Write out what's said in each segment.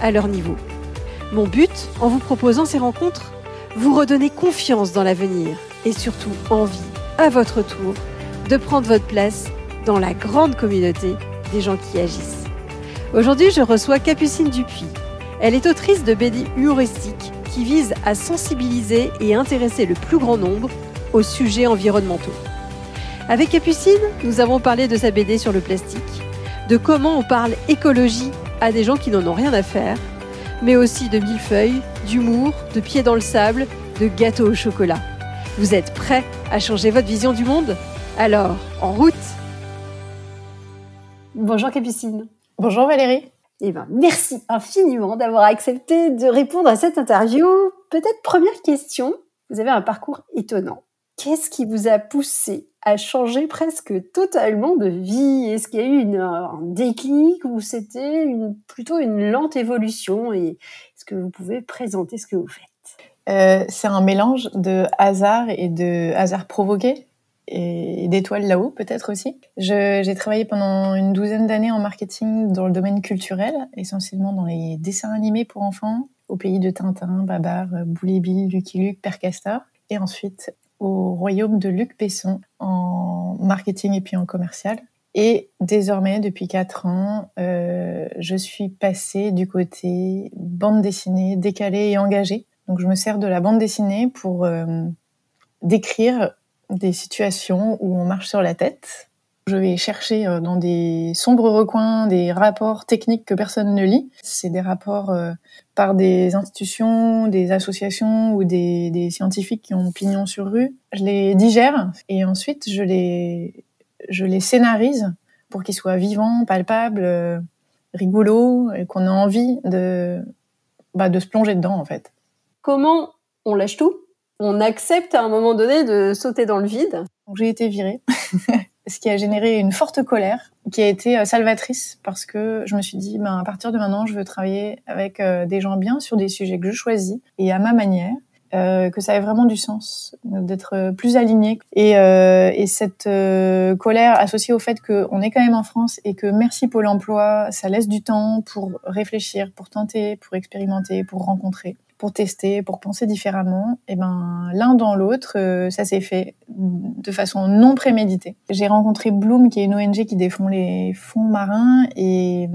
à leur niveau. Mon but, en vous proposant ces rencontres, vous redonner confiance dans l'avenir et surtout envie, à votre tour, de prendre votre place dans la grande communauté des gens qui agissent. Aujourd'hui, je reçois Capucine Dupuis. Elle est autrice de BD humoristiques qui visent à sensibiliser et intéresser le plus grand nombre aux sujets environnementaux. Avec Capucine, nous avons parlé de sa BD sur le plastique, de comment on parle écologie à des gens qui n'en ont rien à faire, mais aussi de millefeuilles, d'humour, de pieds dans le sable, de gâteaux au chocolat. Vous êtes prêts à changer votre vision du monde? Alors, en route Bonjour Capucine. Bonjour Valérie. Eh ben, merci infiniment d'avoir accepté de répondre à cette interview. Peut-être première question, vous avez un parcours étonnant. Qu'est-ce qui vous a poussé à changer presque totalement de vie? Est-ce qu'il y a eu un déclic ou c'était plutôt une lente évolution? Et est-ce que vous pouvez présenter ce que vous faites? Euh, C'est un mélange de hasard et de hasard provoqué et d'étoiles là-haut peut-être aussi. J'ai travaillé pendant une douzaine d'années en marketing dans le domaine culturel, essentiellement dans les dessins animés pour enfants, au pays de Tintin, Babar, Boulet Bill, Lucky Luke, Père. Et ensuite au royaume de Luc Besson en marketing et puis en commercial. Et désormais, depuis quatre ans, euh, je suis passée du côté bande dessinée, décalée et engagée. Donc je me sers de la bande dessinée pour euh, décrire des situations où on marche sur la tête, je vais chercher euh, dans des sombres recoins des rapports techniques que personne ne lit. C'est des rapports euh, par des institutions, des associations ou des, scientifiques qui ont pignon sur rue. Je les digère et ensuite je les, je les scénarise pour qu'ils soient vivants, palpables, euh, rigolos et qu'on ait envie de, bah, de se plonger dedans en fait. Comment on lâche tout? On accepte à un moment donné de sauter dans le vide? J'ai été virée. ce qui a généré une forte colère qui a été euh, salvatrice parce que je me suis dit ben à partir de maintenant je veux travailler avec euh, des gens bien sur des sujets que je choisis et à ma manière euh, que ça avait vraiment du sens d'être plus aligné. Et, euh, et cette colère associée au fait qu'on est quand même en France et que merci Pôle Emploi ça laisse du temps pour réfléchir pour tenter pour expérimenter pour rencontrer pour tester, pour penser différemment, et eh ben l'un dans l'autre, euh, ça s'est fait de façon non préméditée. J'ai rencontré Bloom, qui est une ONG qui défend les fonds marins, et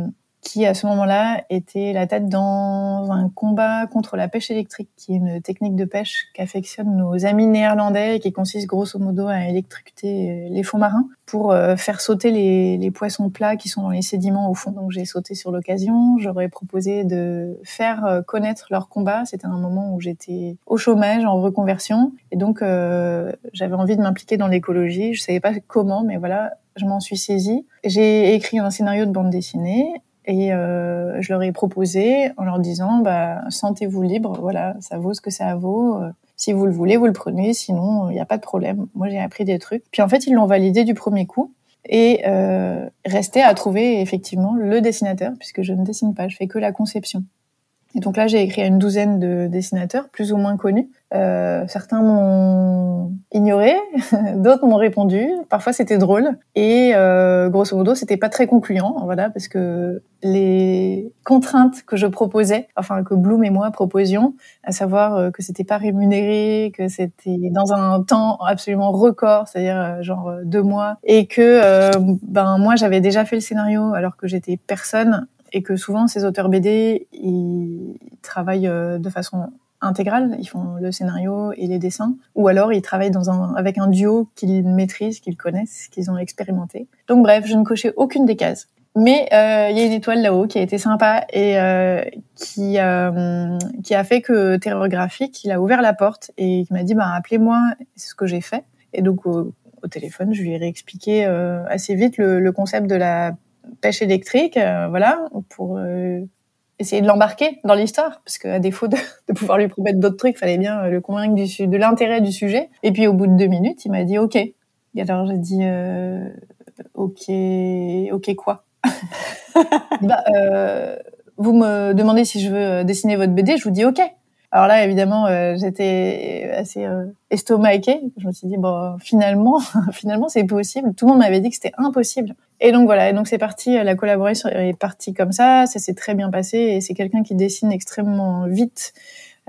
qui à ce moment-là était la tête dans un combat contre la pêche électrique, qui est une technique de pêche qu'affectionnent nos amis néerlandais et qui consiste grosso modo à électrocuter les fonds marins pour euh, faire sauter les, poissons plats qui sont dans les sédiments au fond. Donc j'ai sauté sur l'occasion. J'aurais proposé de faire euh, connaître leur combat. C'était un moment où j'étais au chômage, en reconversion, et donc euh, j'avais envie de m'impliquer dans l'écologie. Je savais pas comment, mais voilà, je m'en suis saisie. J'ai écrit un scénario de bande dessinée et euh, je leur ai proposé en leur disant, bah, sentez-vous libre, voilà, ça vaut ce que ça vaut. Euh, si vous le voulez, vous le prenez, sinon, il n'y a pas de problème. Moi, j'ai appris des trucs. Puis en fait, ils l'ont validé du premier coup. Et euh, restait à trouver effectivement le dessinateur, puisque je ne dessine pas, je fais que la conception. Et donc là, j'ai écrit à une douzaine de dessinateurs, plus ou moins connus. Euh, certains m'ont ignoré, d'autres m'ont répondu. Parfois, c'était drôle. Et euh, grosso modo, c'était pas très concluant, voilà, parce que les contraintes que je proposais, enfin que Bloom et moi proposions, à savoir euh, que c'était pas rémunéré, que c'était dans un temps absolument record, c'est-à-dire euh, genre deux mois, et que ben moi j'avais déjà fait le scénario alors que j'étais personne et que souvent ces auteurs BD ils travaillent euh, de façon intégrale, ils font le scénario et les dessins, ou alors ils travaillent avec un duo qu'ils maîtrisent, qu'ils connaissent, qu'ils ont expérimenté. Donc bref, je ne cochais aucune des cases. Mais euh, il y a une étoile là-haut qui a été sympa et euh, qui qui a fait que Terreur Graphique, il a ouvert la porte et il m'a dit bah appelez-moi, c'est ce que j'ai fait. Et donc au, téléphone, je lui ai réexpliqué assez vite le concept de la pêche électrique, euh, voilà, pour euh, essayer de l'embarquer dans l'histoire, parce qu'à défaut de, de, pouvoir lui promettre d'autres trucs, fallait bien le convaincre du, de l'intérêt du sujet. Et puis au bout de deux minutes, il m'a dit OK. Et alors j'ai dit euh, OK, OK quoi? Bah, euh, Vous me demandez si je veux dessiner votre BD, je vous dis OK. Alors là, évidemment, euh, j'étais assez euh, estomaquée. Je me suis dit bon, finalement, finalement, c'est possible. Tout le monde m'avait dit que c'était impossible. Et donc voilà. Et donc c'est parti. La collaboration est partie comme ça. Ça s'est très bien passé. Et c'est quelqu'un qui dessine extrêmement vite.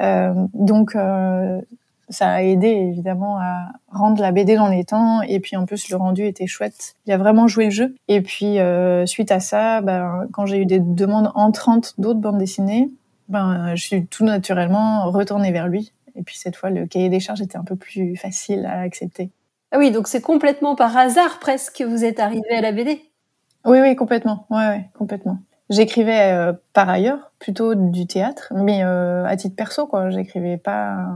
Euh, donc euh, ça a aidé évidemment à rendre la BD dans les temps et puis en plus le rendu était chouette. Il a vraiment joué le jeu et puis euh, suite à ça, ben, quand j'ai eu des demandes entrantes d'autres bandes dessinées, ben, je suis tout naturellement retournée vers lui. Et puis cette fois, le cahier des charges était un peu plus facile à accepter. Ah oui, donc c'est complètement par hasard presque que vous êtes arrivé à la BD. Oui, oui, complètement. Ouais, ouais complètement. J'écrivais euh, par ailleurs plutôt du théâtre, mais euh, à titre perso, quoi. J'écrivais pas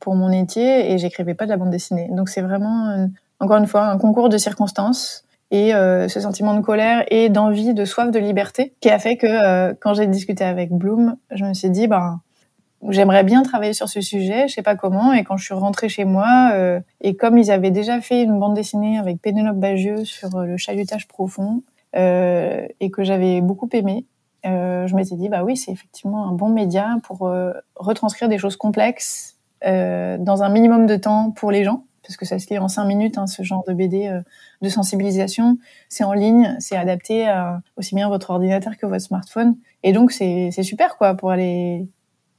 pour mon métier et j'écrivais pas de la bande dessinée. Donc c'est vraiment, encore une fois, un concours de circonstances et euh, ce sentiment de colère et d'envie, de soif de liberté qui a fait que euh, quand j'ai discuté avec Bloom, je me suis dit ben j'aimerais bien travailler sur ce sujet, je sais pas comment et quand je suis rentrée chez moi euh, et comme ils avaient déjà fait une bande dessinée avec Pénélope Bagieux sur le chalutage profond et que j'avais beaucoup aimé, je m'étais dit bah oui, c'est effectivement un bon média pour retranscrire des choses complexes dans un minimum de temps pour les gens parce que ça se lit en cinq minutes, hein, ce genre de BD euh, de sensibilisation. C'est en ligne, c'est adapté à aussi bien votre ordinateur que votre smartphone. Et donc, c'est super, quoi, pour aller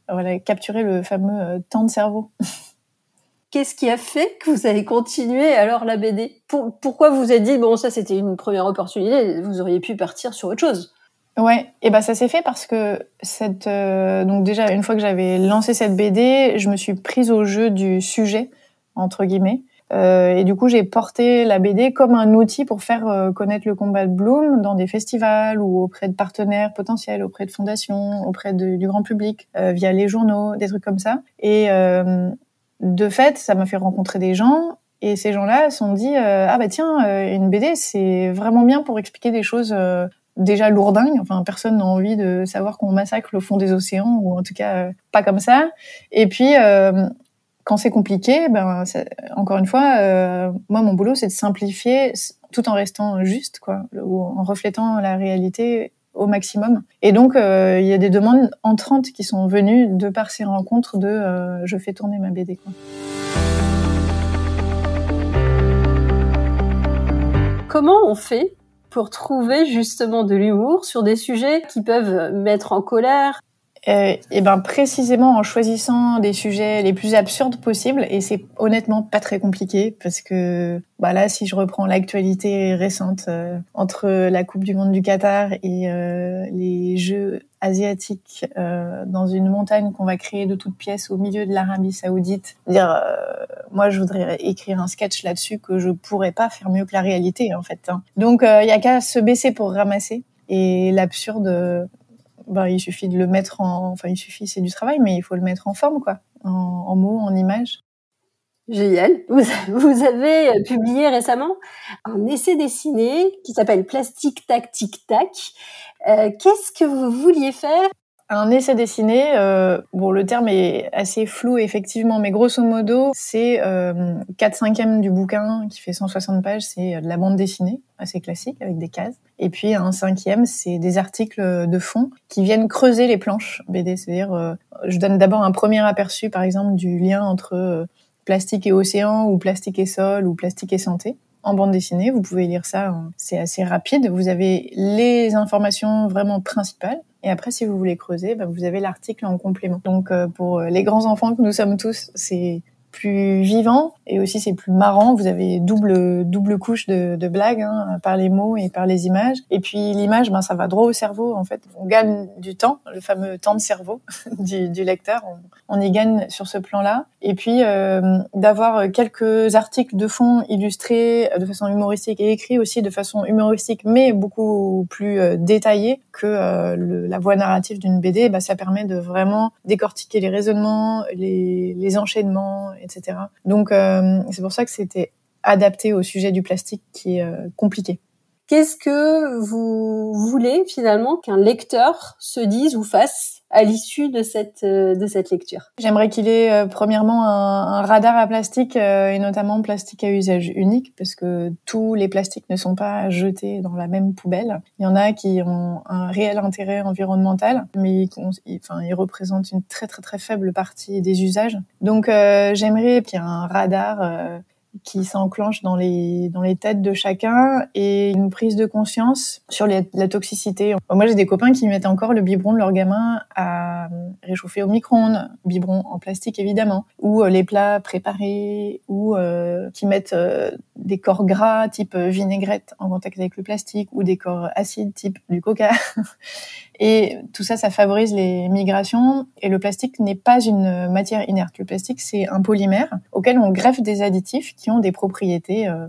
voilà, capturer le fameux euh, temps de cerveau. Qu'est-ce qui a fait que vous avez continué alors la BD Pourquoi vous avez dit, bon, ça c'était une première opportunité, vous auriez pu partir sur autre chose? Ouais, et ben ça s'est fait parce que cette euh, donc déjà une fois que j'avais lancé cette BD, je me suis prise au jeu du sujet entre guillemets. Euh, et du coup, j'ai porté la BD comme un outil pour faire euh, connaître le combat de Bloom dans des festivals ou auprès de partenaires potentiels, auprès de fondations, auprès du grand public, euh, via les journaux, des trucs comme ça. Et euh, de fait, ça m'a fait rencontrer des gens. Et ces gens-là se sont dit ah bah tiens une BD c'est vraiment bien pour expliquer des choses déjà lourdingues. Enfin personne n'a envie de savoir qu'on massacre le fond des océans ou en tout cas pas comme ça. Et puis quand c'est compliqué, ben encore une fois, euh, moi mon boulot c'est de simplifier tout en restant juste, quoi, ou en reflétant la réalité au maximum. Et donc euh, il y a des demandes entrantes qui sont venues de par ces rencontres de euh, je fais tourner ma BD. Quoi. Comment on fait pour trouver justement de l'humour sur des sujets qui peuvent mettre en colère euh, et ben précisément en choisissant des sujets les plus absurdes possibles et c'est honnêtement pas très compliqué parce que bah là si je reprends l'actualité récente euh, entre la Coupe du monde du Qatar et euh, les Jeux asiatiques euh, dans une montagne qu'on va créer de toutes pièces au milieu de l'Arabie Saoudite dire moi je voudrais écrire un sketch là-dessus que je pourrais pas faire mieux que la réalité en fait hein. donc il y a qu'à se baisser pour ramasser et l'absurde bah, il suffit de le mettre en, enfin, il suffit, c'est du travail, mais il faut le mettre en forme, quoi, en, en mots, en images. Génial. Vous, vous, avez euh, publié récemment un essai dessiné qui s'appelle Plastique Tac Tic Tac. Euh, Qu'est-ce que vous vouliez faire un essai dessiné, euh, bon, le terme est assez flou effectivement, mais grosso modo, c'est euh, 4 cinquièmes du bouquin qui fait 160 pages, c'est de la bande dessinée, assez classique, avec des cases. Et puis un cinquième, c'est des articles de fond qui viennent creuser les planches BD. C'est-à-dire, euh, je donne d'abord un premier aperçu, par exemple, du lien entre euh, plastique et océan, ou plastique et sol, ou plastique et santé en bande dessinée. Vous pouvez lire ça, c'est assez rapide. Vous avez les informations vraiment principales. Et après, si vous voulez creuser, bah, vous avez l'article en complément. Donc, euh, pour les grands enfants que nous sommes tous, c'est plus vivant et aussi c'est plus marrant. Vous avez double double couche de, blagues hein, par les mots et par les images. Et puis l'image, ben ça va droit au cerveau. En fait, on gagne du temps, le fameux temps de cerveau du, lecteur. On, y gagne sur ce plan-là. Et puis euh, d'avoir quelques articles de fond illustrés de façon humoristique et écrits aussi de façon humoristique, mais beaucoup plus euh, détaillée que euh, la voix narrative d'une BD. Bah, ça permet de vraiment décortiquer les raisonnements, les enchaînements etc. Donc euh, c'est pour ça que c'était adapté au sujet du plastique qui est euh, compliqué. Qu'est-ce que vous voulez finalement qu'un lecteur se dise ou fasse à l'issue de cette euh, de cette lecture J'aimerais qu'il ait euh, premièrement un, radar à plastique euh, et notamment plastique à usage unique parce que tous les plastiques ne sont pas jetés dans la même poubelle. Il y en a qui ont un réel intérêt environnemental, mais ils, enfin ils représentent une très très très faible partie des usages. Donc j'aimerais qu'il y ait un radar qui s'enclenche dans les dans les têtes de chacun et une prise de conscience sur la toxicité. Moi, j'ai des copains qui mettent encore le biberon de leur gamin à réchauffer au micro-ondes, biberon en plastique évidemment, ou euh, les plats préparés, ou euh, qui mettent euh, des corps gras type vinaigrette en contact avec le plastique, ou des corps acides type du coca. Et tout ça, ça favorise les migrations. Et le plastique n'est pas une matière inerte. Le plastique, c'est un polymère auquel on greffe des additifs qui ont des propriétés euh,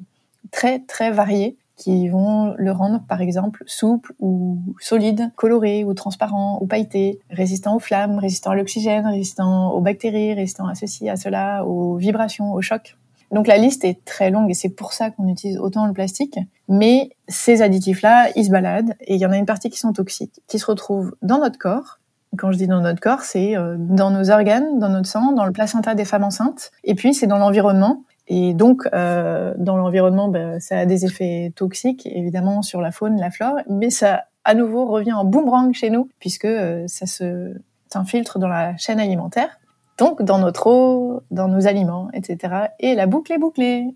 très, très variées qui vont le rendre, par exemple, souple ou solide, coloré ou transparent ou pailleté, résistant aux flammes, résistant à l'oxygène, résistant aux bactéries, résistant à ceci, à cela, aux vibrations, aux chocs. Donc la liste est très longue et c'est pour ça qu'on utilise autant le plastique. Mais ces additifs-là, ils se baladent et il y en a une partie qui sont toxiques, qui se retrouvent dans notre corps. Quand je dis dans notre corps, c'est euh, dans nos organes, dans notre sang, dans le placenta des femmes enceintes. Et puis c'est dans l'environnement. Et donc, euh, dans l'environnement, ben, ça a des effets toxiques, évidemment, sur la faune, la flore, mais ça, à nouveau, revient en boomerang chez nous, puisque euh, ça se s'infiltre dans la chaîne alimentaire donc dans notre eau, dans nos aliments, etc. Et la boucle est bouclée.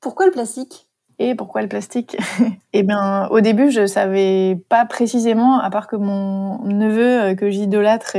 Pourquoi le plastique? Et pourquoi le plastique? Eh bien, au début, je savais pas précisément, à part que mon neveu euh, que j'idolâtre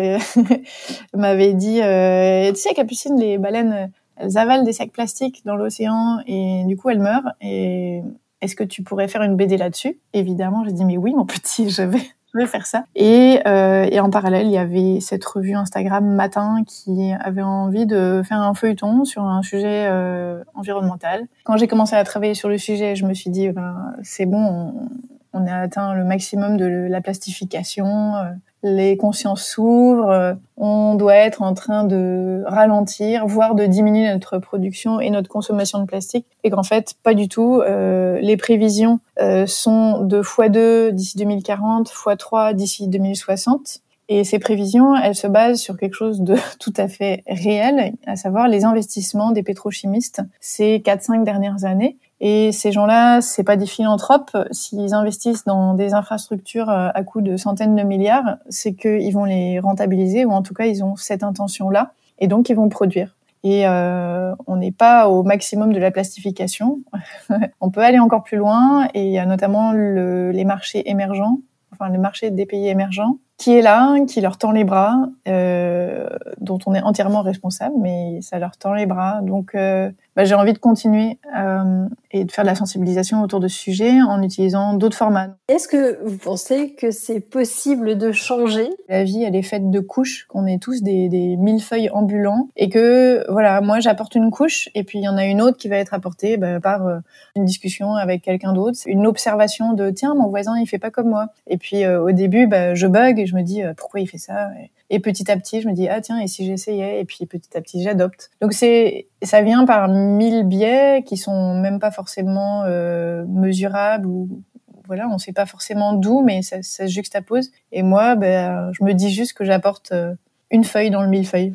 m'avait dit, euh, tu sais, Capucine, les baleines, elles avalent des sacs plastiques dans l'océan et du coup elles meurent. Et est-ce que tu pourrais faire une BD là-dessus? Évidemment, j'ai dit mais oui, mon petit, je vais je vais faire ça. Et, euh, et en parallèle, il y avait cette revue Instagram Matin qui avait envie de faire un feuilleton sur un sujet euh, environnemental. Quand j'ai commencé à travailler sur le sujet, je me suis dit, ben, c'est bon, on, on, a atteint le maximum de la plastification. Euh, les consciences s'ouvrent, euh, on doit être en train de ralentir, voire de diminuer notre production et notre consommation de plastique, et qu'en fait, pas du tout. Euh, les prévisions sont de x2 d'ici 2040, x3 d'ici 2060. Et ces prévisions, elles se basent sur quelque chose de tout à fait réel, à savoir les investissements des pétrochimistes ces 4-5 dernières années. Et ces gens-là, c'est pas des philanthropes. S'ils investissent dans des infrastructures euh, à coût de centaines de milliards, c'est qu'ils vont les rentabiliser, ou en tout cas, ils ont cette intention-là, et donc ils vont produire. Et euh, on n'est pas au maximum de la plastification. on peut aller encore plus loin, et il y a notamment le, les marchés émergents, enfin les marchés des pays émergents, qui est là, qui leur tend les bras, euh, dont on est entièrement responsable, mais ça leur tend les bras. Donc, euh, bah, j'ai envie de continuer euh, et de faire de la sensibilisation autour de ce sujet en utilisant d'autres formats. Est-ce que vous pensez que c'est possible de changer? La vie, elle est faite de couches, qu'on est tous des, des millefeuilles ambulants, et que voilà, moi j'apporte une couche, et puis il y en a une autre qui va être apportée bah, par euh, une discussion avec quelqu'un d'autre, une observation de tiens, mon voisin il fait pas comme moi. Et puis euh, au début, bah, je bug et je me dis pourquoi il fait ça? Et petit à petit, je me dis ah tiens et si j'essayais? Et puis petit à petit j'adopte. Donc c'est ça vient par mille biais qui sont même pas forcément euh, mesurables ou voilà on sait pas forcément d'où mais ça, ça, se juxtapose. Et moi ben je me dis juste que j'apporte euh, une feuille dans le millefeuille.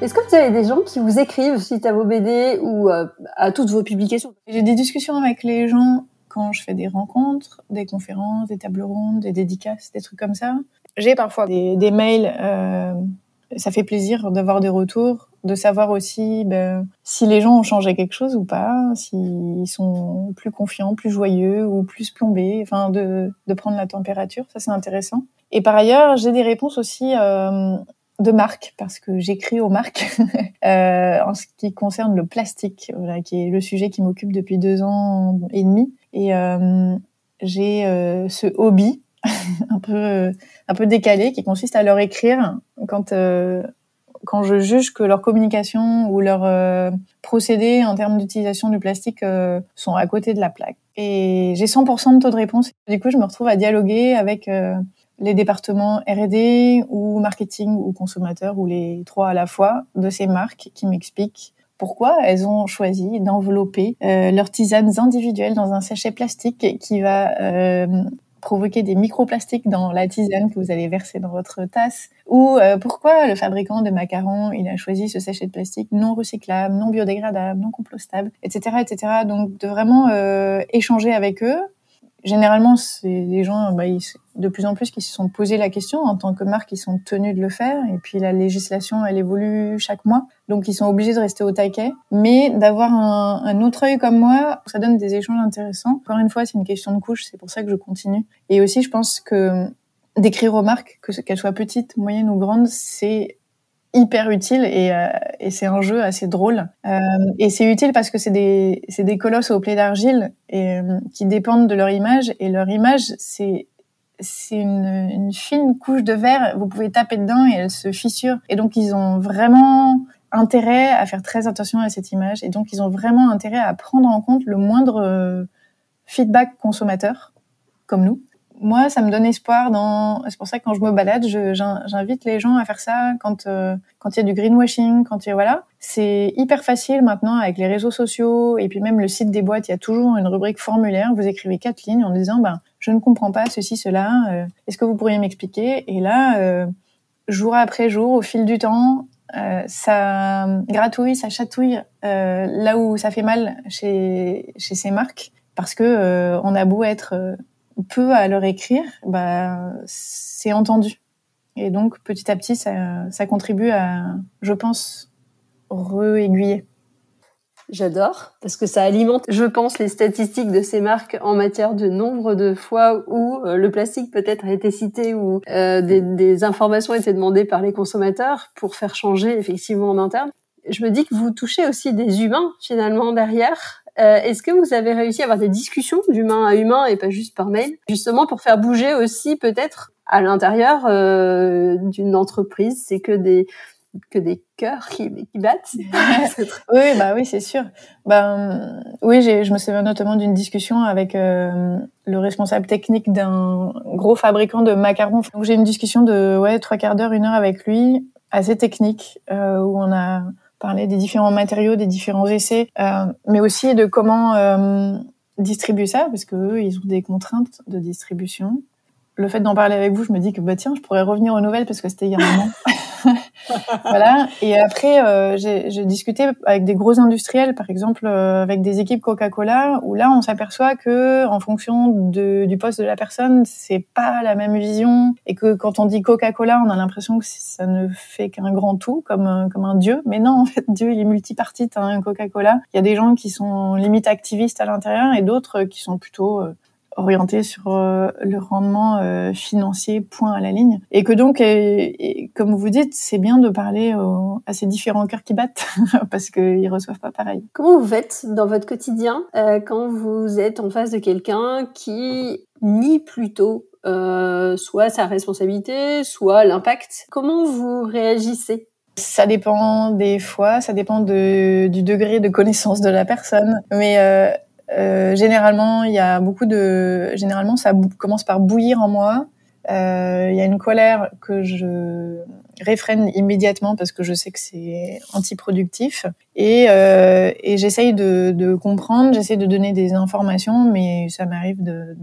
Est-ce que vous avez des gens qui vous écrivent suite à vos BD ou euh, à toutes vos publications? J'ai des discussions avec les gens quand je fais des rencontres, des conférences, des tables rondes, des dédicaces, des trucs comme ça. J'ai parfois des, des mails. Euh, ça fait plaisir d'avoir des retours, de savoir aussi ben, si les gens ont changé quelque chose ou pas, s'ils sont plus confiants, plus joyeux ou plus plombés, enfin de, de prendre la température, ça c'est intéressant. Et par ailleurs, j'ai des réponses aussi euh, de marques parce que j'écris aux marques euh, en ce qui concerne le plastique, qui est le sujet qui m'occupe depuis deux ans et demi. Et euh, j'ai euh, ce hobby un peu un peu décalé qui consiste à leur écrire quand quand je juge que leur communication ou leur euh, procédé en termes d'utilisation du plastique sont à côté de la plaque. Et j'ai 100% de taux de réponse. Du coup, je me retrouve à dialoguer avec les départements R&D ou marketing ou consommateur ou les trois à la fois de ces marques qui m'expliquent pourquoi elles ont choisi d'envelopper euh, leurs tisanes individuelles dans un sachet plastique qui va euh, provoquer des microplastiques dans la tisane que vous allez verser dans votre tasse ou euh, pourquoi le fabricant de macarons il a choisi ce sachet de plastique non recyclable, non biodégradable, non compostable, etc., etc. Donc de vraiment échanger avec eux. Généralement, c'est des gens, bah, ils, de plus en plus qui se sont posé la question en tant que marque, ils sont tenus de le faire. Et puis la législation, elle évolue chaque mois, donc ils sont obligés de rester au taquet. Mais d'avoir un, un, autre œil comme moi, ça donne des échanges intéressants. Encore une fois, c'est une question de couche, c'est pour ça que je continue. Et aussi, je pense que d'écrire aux marques, que qu'elles soient petites, moyennes ou grandes, c'est hyper utile et, euh, et c'est un jeu assez drôle. Euh, et c'est utile parce que c'est des, c'est des colosses au plaies d'argile et euh, qui dépendent de leur image et leur image c'est c'est une, une, fine couche de verre. Vous pouvez taper dedans et elle se fissure. Et donc, ils ont vraiment intérêt à faire très attention à cette image. Et donc, ils ont vraiment intérêt à prendre en compte le moindre euh, feedback consommateur, comme nous. Moi, ça me donne espoir dans. C'est pour ça que quand je me balade, j'invite les gens à faire ça quand euh, quand il y a du greenwashing, quand il y a voilà. C'est hyper facile maintenant avec les réseaux sociaux et puis même le site des boîtes. Il y a toujours une rubrique formulaire. Vous écrivez quatre lignes en disant ben je ne comprends pas ceci, cela, euh, est-ce que vous pourriez m'expliquer? Et là, euh, jour après jour, au fil du temps, euh, ça gratouille, ça chatouille euh, là où ça fait mal chez, chez ces marques, parce que euh, on a beau être peu à leur écrire, bah, c'est entendu. Et donc, petit à petit, ça, contribue à, je pense, re-aiguiller. J'adore parce que ça alimente, je pense, les statistiques de ces marques en matière de nombre de fois où euh, le plastique peut-être a été cité ou euh, des, des, informations étaient demandées par les consommateurs pour faire changer effectivement en interne. Je me dis que vous touchez aussi des humains finalement derrière. Euh, Est-ce que vous avez réussi à avoir des discussions d'humain à humain et pas juste par mail, justement pour faire bouger aussi peut-être à l'intérieur euh, d'une entreprise, c'est que des que des cœurs qui, qui battent. oui, bah oui, c'est sûr. Ben oui, je me souviens notamment d'une discussion avec euh, le responsable technique d'un gros fabricant de macarons. Donc j'ai une discussion de ouais trois quarts d'heure, une heure avec lui, assez technique, euh, où on a parlé des différents matériaux, des différents essais, euh, mais aussi de comment euh, distribuer ça, parce que eux, ils ont des contraintes de distribution. Le fait d'en parler avec vous, je me dis que bah tiens, je pourrais revenir aux nouvelles parce que c'était il y a un moment. voilà. Et après, euh, j'ai discuté avec des gros industriels, par exemple euh, avec des équipes Coca-Cola, où là, on s'aperçoit que en fonction de, du poste de la personne, c'est pas la même vision, et que quand on dit Coca-Cola, on a l'impression que ça ne fait qu'un grand tout, comme comme un dieu. Mais non, en fait, Dieu, il est multipartite. Hein, Coca-Cola. Il y a des gens qui sont limite activistes à l'intérieur et d'autres qui sont plutôt euh, orienté sur euh, le rendement euh, financier point à la ligne et que donc et, comme vous dites c'est bien de parler à ces différents cœurs qui battent parce qu'ils reçoivent pas pareil. Comment vous faites dans votre quotidien euh, quand vous êtes en face de quelqu'un qui nie plutôt euh, soit sa responsabilité, soit l'impact? Comment vous réagissez? Ça dépend des fois, ça dépend de, du degré de connaissance de la personne. Mais euh, euh, généralement, il y a beaucoup de. Généralement, ça commence par bouillir en moi. Euh, il y a une colère que je réfrène immédiatement parce que je sais que c'est antiproductif et, euh, et j'essaye de, de, comprendre, j'essaye de donner des informations, mais ça m'arrive de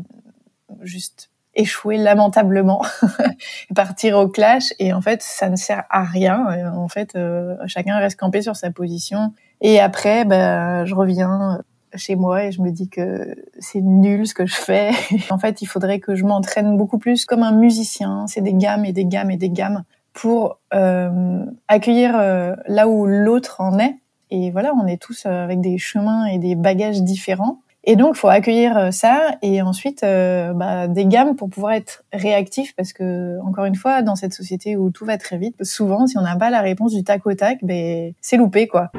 juste échouer lamentablement, partir au clash et en fait ça ne sert à rien. En fait, euh, chacun reste campé sur sa position et après, ben, je reviens chez moi et je me dis que c'est nul ce que je fais. en fait, il faudrait que je m'entraîne beaucoup plus comme un musicien. C'est des gammes et des gammes et des gammes pour euh, accueillir euh, là où l'autre en est. Et voilà, on est tous euh, avec des chemins et des bagages différents. Et donc, faut accueillir ça et ensuite bah, des gammes pour pouvoir être réactif parce que, encore une fois, dans cette société où tout va très vite, souvent, si on n'a pas la réponse du tac au tac, ben, c'est loupé, quoi.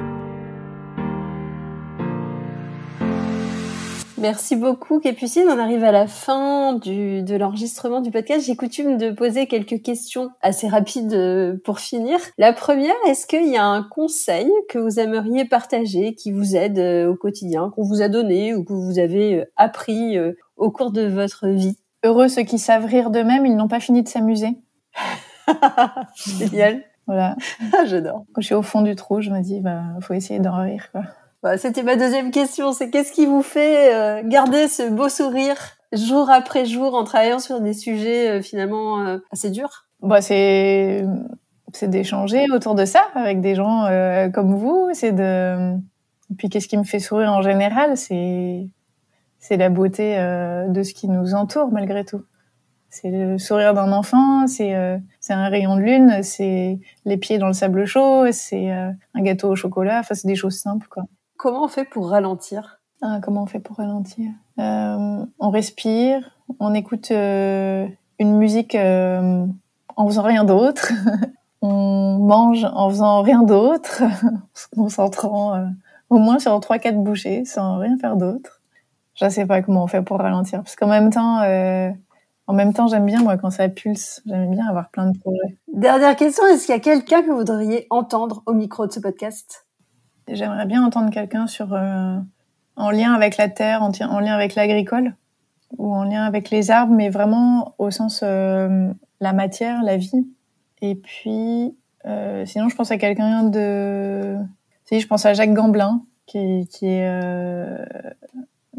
Merci beaucoup, Capucine. On arrive à la fin du, de l'enregistrement du podcast. J'ai coutume de poser quelques questions assez rapides euh, pour finir. La première, est-ce qu'il y a un conseil que vous aimeriez partager qui vous aide euh, au quotidien, qu'on vous a donné ou que vous avez euh, appris au cours de votre vie? Heureux ceux qui savent rire d'eux-mêmes, ils n'ont pas fini de s'amuser. Génial. Voilà. J'adore. Quand je suis au fond du trou, je me dis, bah, faut essayer d'en rire, quoi. Bah, C'était ma deuxième question. C'est qu'est-ce qui vous fait euh, garder ce beau sourire jour après jour en travaillant sur des sujets euh, finalement euh, assez durs? Bah, c'est, c'est d'échanger autour de ça avec des gens euh, comme vous. C'est de, et puis qu'est-ce qui me fait sourire en général, c'est, c'est la beauté euh, de ce qui nous entoure malgré tout. C'est le sourire d'un enfant, c'est euh, c'est un rayon de lune, c'est les pieds dans le sable chaud, c'est un gâteau au chocolat. Enfin, c'est des choses simples, quoi. Comment on fait pour ralentir? Ah, comment on fait pour ralentir? Euh, On respire, on écoute euh, une musique euh, en faisant rien d'autre. on mange en faisant rien d'autre, en se concentrant au moins sur trois quatre bouchées sans rien faire d'autre. Je sais pas comment on fait pour ralentir parce qu'en même temps, en même temps, j'aime bien moi quand ça pulse. J'aime bien avoir plein de projets. Dernière question, est-ce qu'il y a quelqu'un que vous voudriez entendre au micro de ce podcast? J'aimerais bien entendre quelqu'un sur euh, en lien avec la terre, en, lien avec l'agricole ou en lien avec les arbres, mais vraiment au sens euh, la matière, la vie. Et puis, euh, sinon, je pense à quelqu'un de, si je pense à Jacques Gamblin, qui, qui est euh,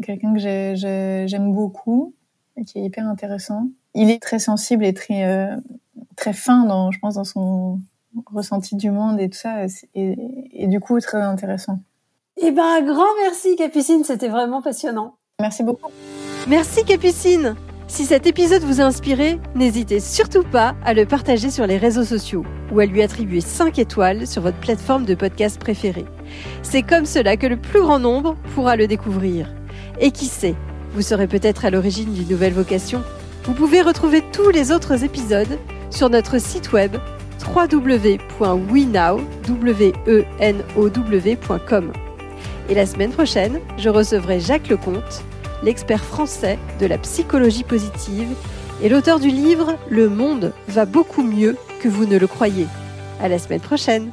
quelqu'un que j'ai- j'ai- j'aime beaucoup et qui est hyper intéressant. Il est très sensible et très euh, très fin dans, je pense, dans son ressenti du monde et tout ça, et, et du coup très intéressant. Eh ben, un grand merci Capucine, c'était vraiment passionnant. Merci beaucoup. Merci Capucine Si cet épisode vous a inspiré, n'hésitez surtout pas à le partager sur les réseaux sociaux ou à lui attribuer 5 étoiles sur votre plateforme de podcast préférée. C'est comme cela que le plus grand nombre pourra le découvrir. Et qui sait, vous serez peut-être à l'origine d'une nouvelle vocation. Vous pouvez retrouver tous les autres épisodes sur notre site web www.wenow.com. Et la semaine prochaine, je recevrai Jacques Lecomte, l'expert français de la psychologie positive et l'auteur du livre Le monde va beaucoup mieux que vous ne le croyez. À la semaine prochaine!